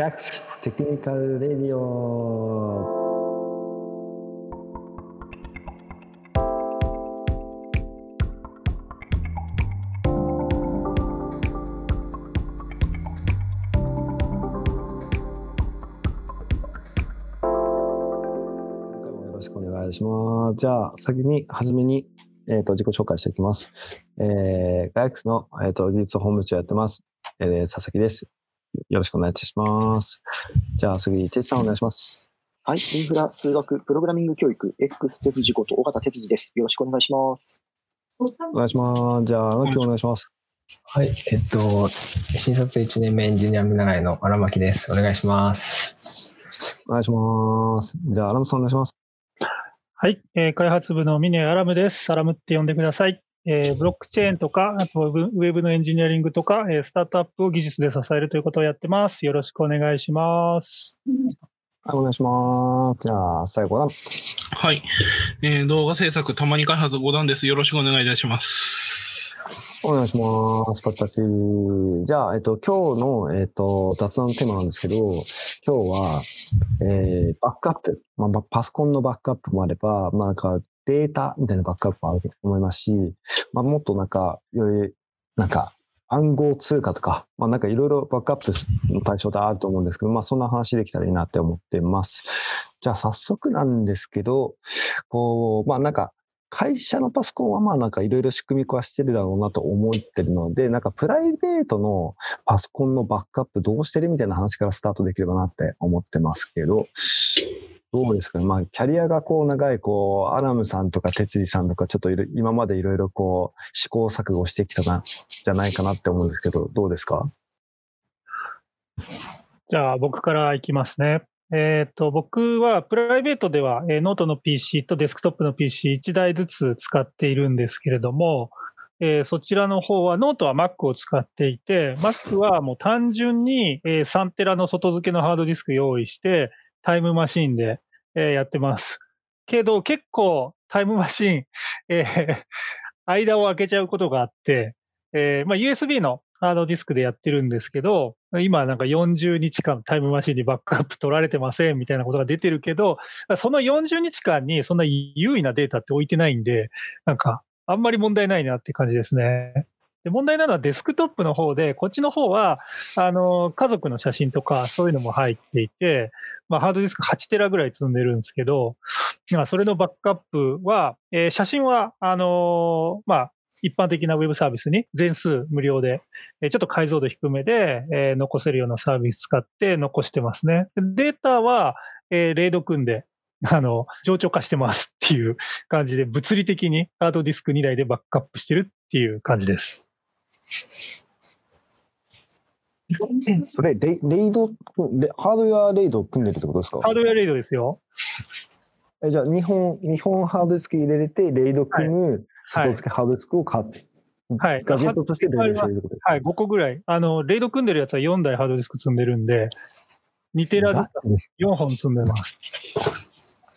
ガクステクニカルレディオ今回もよろしくお願いします。じゃあ、先に、はじめに、えっ、と、自己紹介していきます。えー、ガイクスの、えっ、と、技術本部長やってます。えー、佐々木です。よろしくお願いいたします。じゃあ、次、哲さんお願いします。はい。インフラ、数学、プログラミング教育、X 哲司こと尾形哲司です。よろしくお願いします。お願いします。じゃあ、荒木お願いします。はい、えっと、新卒1年目エンジニア見習いの荒牧です。お願いします。お願いします。じゃあ、アラムさんお願いします。はい、えー開発部の峰アラムです。アラムって呼んでください。えーブロックチェーンとか、あとウェブウェブのエンジニアリングとか、えースタートアップを技術で支えるということをやってます。よろしくお願いします。はい、お願いします。じゃあ、最後は、はい。えー動画制作、たまに開発5段です。よろしくお願いいたします。お願いします。パッタチ。じゃあ、えっと、今日の、えっと、雑談のテーマなんですけど、今日は、えー、バックアップ。まあ、ばパソコンのバックアップもあれば、まあ、なんか、データみたいなバックアップもあると思いますし、まあ、もっとなんか、より、なんか、暗号通貨とか、まあ、なんかいろいろバックアップの対象であると思うんですけど、まあ、そんな話できたらいいなって思ってます。じゃあ、早速なんですけど、こう、まあ、なんか、会社のパソコンはまあなんかいろいろ仕組み化してるだろうなと思ってるので、なんかプライベートのパソコンのバックアップどうしてるみたいな話からスタートできればなって思ってますけど、どうですかね。まあ、キャリアがこう長い、こう、アラムさんとか哲司さんとか、ちょっと今までいろいろこう、試行錯誤してきたな、じゃないかなって思うんですけど、どうですか？じゃあ、僕からいきますね。えっ、と、僕はプライベートでは、えーノートの PC とデスクトップの PC1 台ずつ使っているんですけれども、えーそちらの方は、ノートは Mac を使っていて、Mac はもう単純に、えー3テラの外付けのハードディスク用意して、 Time Machine で、えやってます。けど、結構 Time Machine、えー 間を空けちゃうことがあって、えーまあ、USB のハードディスクでやってるんですけど、今なんか40日間タイムマシンにバックアップ取られてませんみたいなことが出てるけど、その40日間にそんな優位なデータって置いてないんで、なんかあんまり問題ないなって感じですね。で問題なのはデスクトップの方で、こっちの方は、あの、家族の写真とかそういうのも入っていて、まあ、ハードディスク8テラぐらい積んでるんですけど、まあ、それのバックアップは、えー写真は、あのまあ、一般的なウェブサービスに全数無料で、ちょっと解像度低めで、えー残せるようなサービス使って残してますね。データは、えー、レード組んで、あの、冗長化してますっていう感じで、物理的にハードディスク2台でバックアップしてるっていう感じです。え、それレ、レイド、レハードウェアレイドを組んでるってことですか？ハードウェアレードですよ。えじゃあ、日本、日本ハードディスク入れれて、レイド組む、外付けハードディスクを買って、はい。ガジェットとしてレイドしてるってことですか？はい、5個ぐらい。あの、レード組んでるやつは4台ハードディスク積んでるんで、2テラずつ4 本積んでます。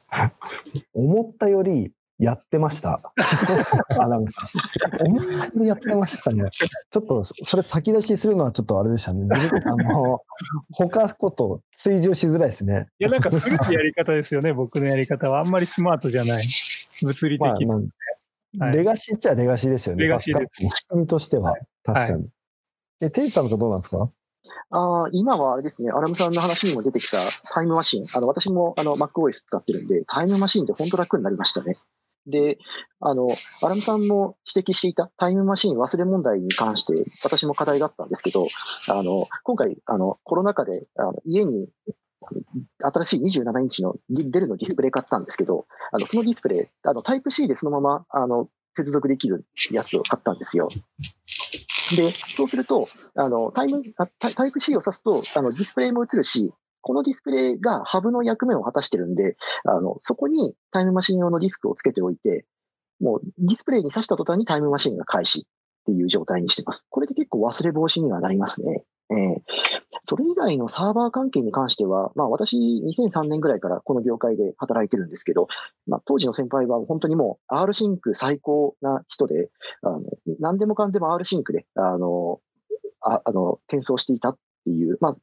思ったよりやってました。アナウンサー。やってましたね。ちょっと、それ先出しするのはちょっとあれでしたね。あの、他こと追従しづらいですね。いや、なんか古いやり方ですよね、僕のやり方は。あんまりスマートじゃない。物理的まあ、に。なんはいレガシーっちゃレガシーですよね。レガシーです仕組みとしては、確かに。え、テイさんとどうなんですか？あー今はあれですね、アラムさんの話にも出てきたタイムマシン。あの、私もあの MacOS 使ってるんで、タイムマシンって本当楽になりましたね。で、あの、アラムさんも指摘していたタイムマシン忘れ問題に関して、私も課題があったんですけど、あの、今回、あの、コロナ禍で、あの家に、新しい27インチのデルのディスプレイ買ったんですけど、あの、そのディスプレイ、あの、タイプ C でそのまま、あの、接続できるやつを買ったんですよ。で、そうすると、あの、タイム、タイタイプ C を指すと、あの、ディスプレイも映るし、このディスプレイがハブの役目を果たしてるんで、あの、そこにタイムマシン用のディスクをつけておいて、もうディスプレイに挿した途端にタイムマシンが開始っていう状態にしてます。これで結構忘れ防止にはなりますね。ええそれ以外のサーバー関係に関しては、まあ私2003年ぐらいからこの業界で働いてるんですけど、まあ当時の先輩は本当にもう R シンク最高な人で、あの何でもかんでも R シンクで、あの、ああの、転送していたっていう、まあ、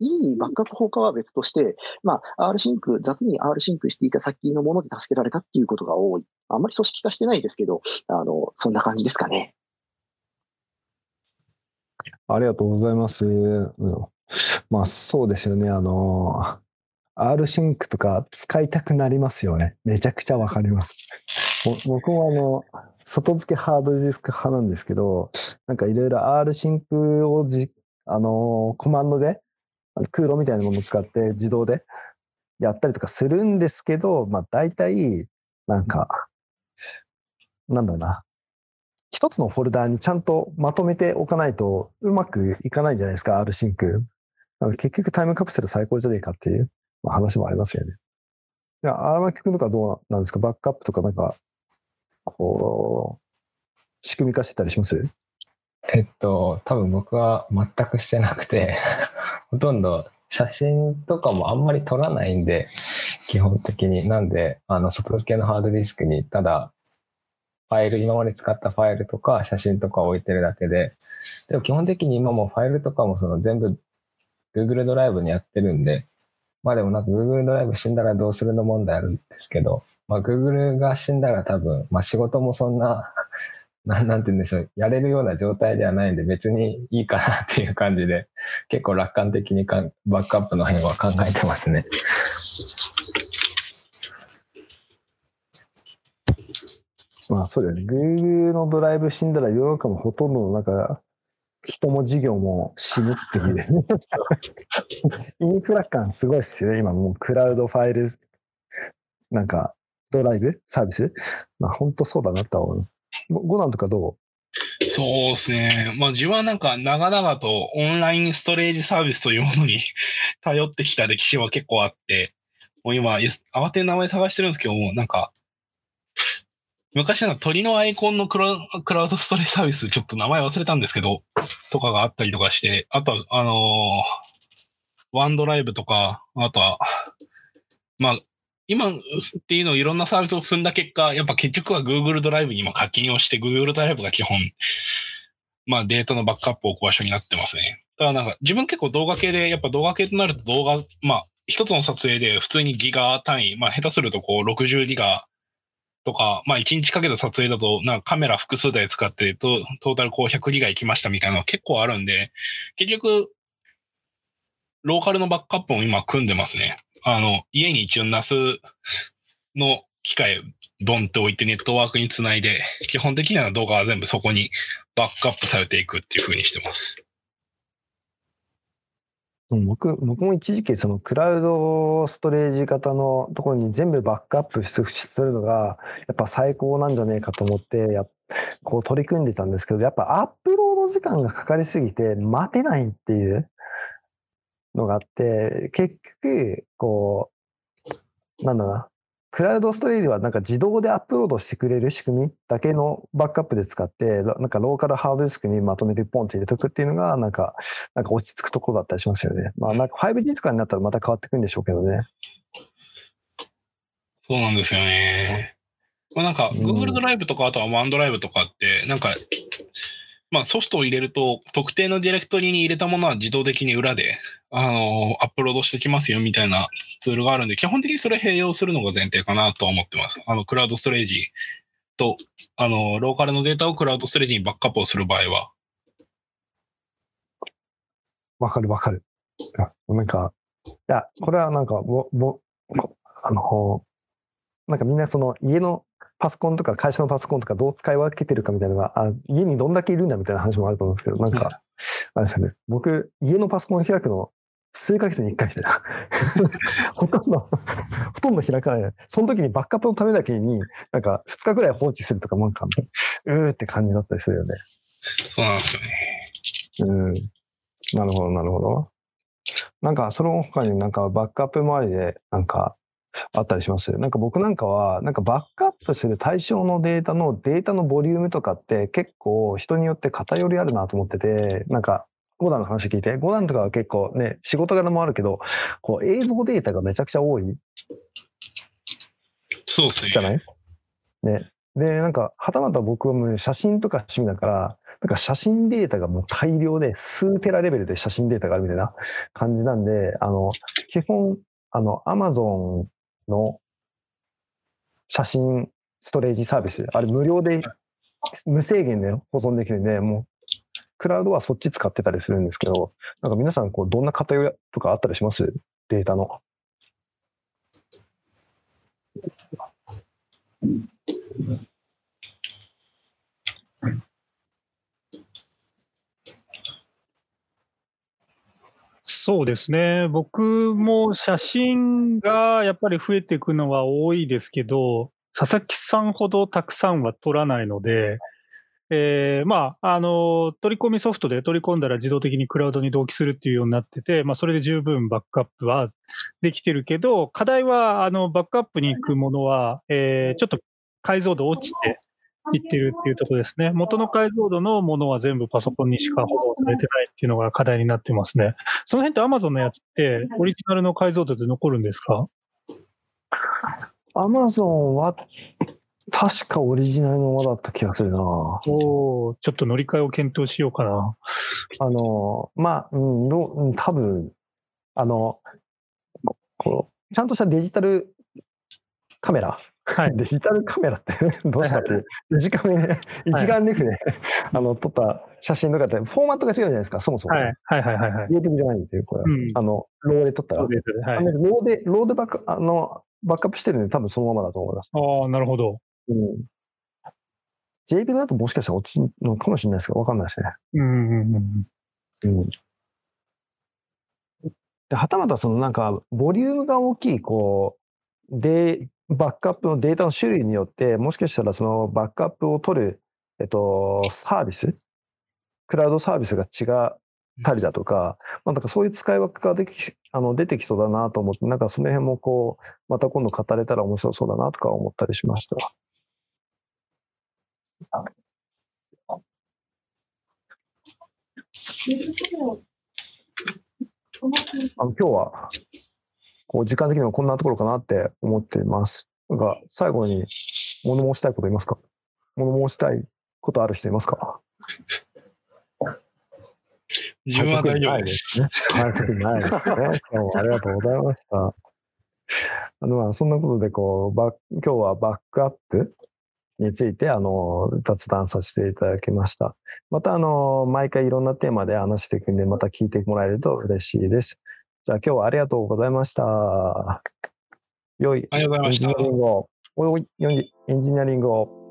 いいバックアップ法かは別として、まあ、R シンク、雑に R シンクしていた先のもので助けられたっていうことが多い。あんまり組織化してないですけど、あの、そんな感じですかね。ありがとうございます。まあそうですよね。あの、R シンクとか使いたくなりますよね。めちゃくちゃわかります。僕もあの、外付けハードディスク派なんですけど、なんかいろいろ rsync をじ、あの、コマンドで、空路みたいなものを使って自動でやったりとかするんですけど、まあ大体、なんか、なんだろうな。一つのフォルダーにちゃんとまとめておかないとうまくいかないじゃないですか、R シンク。結局タイムカプセル最高じゃねえかっていう、話もありますよね。いや、荒牧君とかどうなんですか？バックアップとかなんか、こう、仕組み化してたりします？えっと、多分僕は全くしてなくて、ほとんど写真とかもあんまり撮らないんで、基本的に。なんで、あの、外付けのハードディスクに、ただ、ファイル、今まで使ったファイルとか写真とか置いてるだけで、でも基本的に今もファイルとかもその全部 Google ドライブにやってるんで、まあでもなんか Google ドライブ死んだらどうするの問題あるんですけど、まあ Google が死んだら多分、まあ仕事もそんな、なん なんて言うんでしょう、やれるような状態ではないんで別にいいかなっていう感じで、結構楽観的にかんバックアップの辺は考えてますね。まあそうだよね。Google のドライブ死んだら世の中もほとんどのなんか、人も事業も死ぬっていう。インフラ感すごいっすよね。今もうクラウドファイル、なんかドライブ？サービス？まあ本当そうだなとは思う。なんとかどう？そうですね。まあ自分はなんか長々とオンラインストレージサービスというものに 頼ってきた歴史は結構あって、もう今、慌てて名前探してるんですけども、なんか、昔の鳥のアイコンのクラクラウドストレージサービス、ちょっと名前忘れたんですけど、とかがあったりとかして、あとは、あのーワンドライブとか、あとは、まあ、今っていうのをいろんなサービスを踏んだ結果、やっぱ結局は Google ドライブに今課金をして、Google ドライブが基本、まあデータのバックアップを置く場所になってますね。ただなんか自分結構動画系で、やっぱ動画系となると動画、まあ一つの撮影で普通にギガ単位、まあ下手するとこう60ギガとか、まあ1日かけた撮影だと、なんかカメラ複数台使ってトトータルこう100ギガ行きましたみたいなのが結構あるんで、結局、ローカルのバックアップも今組んでますね。あの、家に一応 NAS の機械ドンって置いてネットワークにつないで、基本的には動画は全部そこにバックアップされていくっていう風にしてます。僕僕も一時期そのクラウドストレージ型のところに全部バックアップするのがやっぱ最高なんじゃねえかと思ってやこう取り組んでたんですけどやっぱアップロード時間がかかりすぎて待てないっていうのがあって結局こうなんだなクラウドストレージはなんか自動でアップロードしてくれる仕組みだけのバックアップで使って、なんかローカルハードディスクにまとめてポンって入れとくっていうのが、なんか、なんか落ち着くところだったりしますよね。まあなんか 5G とかになったらまた変わってくるんでしょうけどね。そうなんですよね。まあ、なんか、うん Google ドライブとか、あとは OneDrive とかって、なんか、まあソフトを入れると、特定のディレクトリに入れたものは自動的に裏で、あの、アップロードしてきますよみたいなツールがあるんで、基本的にそれ併用するのが前提かなと思ってます。あの、クラウドストレージと、あの、ローカルのデータをクラウドストレージにバックアップをする場合は、わかるわかる。なんか、いや、これはなんか、ぼ、ぼ、あの、なんかみんなその家のパソコンとか会社のパソコンとかどう使い分けてるかみたいなのが、あ家にどんだけいるんだみたいな話もあると思うんですけど、なんか、あれですよね、僕、家のパソコンを開くの、数ヶ月に1回してた。ほとんど、ほとんど開かない。その時にバックアップのためだけに、なんか2日ぐらい放置するとか、なんか、うーって感じだったりするよね。そうなんですよね。うん。なるほど、なるほど。なんか、その他になんかバックアップ周りでなんかあったりしますなんか僕なんかは、なんかバックアップする対象のデータのデータのボリュームとかって結構人によって偏りあるなと思ってて、なんか、ゴダンの話聞いて、ゴダンとかは結構ね、仕事柄もあるけど、こう映像データがめちゃくちゃ多いそうですね。じゃない？ね。で、なんか、はたまた僕はもう写真とか趣味だから、なんか写真データがもう大量で、数テラレベルで写真データがあるみたいな感じなんで、あの、基本、あの、アマゾンの写真ストレージサービス、あれ無料で無制限で保存できるんで、もう、クラウドはそっち使ってたりするんですけど、なんか皆さん、こう、どんな偏りとかあったりします？データの。そうですね。僕も写真がやっぱり増えていくのは多いですけど、佐々木さんほどたくさんは取らないので、えー、まあ、あの、取り込みソフトで取り込んだら自動的にクラウドに同期するっていうようになってて、まあ、それで十分バックアップはできてるけど、課題は、あの、バックアップに行くものは、えー、ちょっと解像度落ちていってるっていうところですね。元の解像度のものは全部パソコンにしか保存されてないっていうのが課題になってますね。その辺って Amazon のやつってオリジナルの解像度で残るんですか？アマゾンは確かオリジナルのままだった気がするな。おおちょっと乗り換えを検討しようかな。あの、まあ、うん、ど多分あの、こう、ちゃんとしたデジタルカメラ。はい、デジタルカメラって どうしたって、短めで、一眼レフで、あの、撮った写真とかって、フォーマットが違うじゃないですか、そもそも。はい、はい、はいはい。ネイティブじゃないんですよ、これ。うん、あの、 RAW で撮ったら。 RAW で、 RAW でバック、あの、バックアップしてるんで、多分そのままだと思います。ああ、なるほど。うん。JPEG だともしかしたら落ちるのかもしれないですけど、わかんないですね。うんうんうん。うん。で、はたまたそのなんか、ボリュームが大きい、こう、で、バックアップのデータの種類によって、もしかしたらそのバックアップを取る、えっと、サービス、クラウドサービスが違ったりだとか、まあ、なんかそういう使い分けができあの出てきそうだなと思って、なんかその辺もこう、また今度語れたら面白そうだなとか思ったりしました。あの今日は？こう時間的にはこんなところかなって思っています。なんか最後に物申したいこといますか？物申したいことある人いますか？自分は大丈夫です。はい、特にないですね。今日もありがとうございました。あの、まあ、そんなことで、こう、バ今日はバックアップについて、あの、雑談させていただきました。また、あの、毎回いろんなテーマで話していくんで、また聞いてもらえると嬉しいです。じゃあ、今日はありがとうございました。良いエンジニアリングを、エンジニアリングを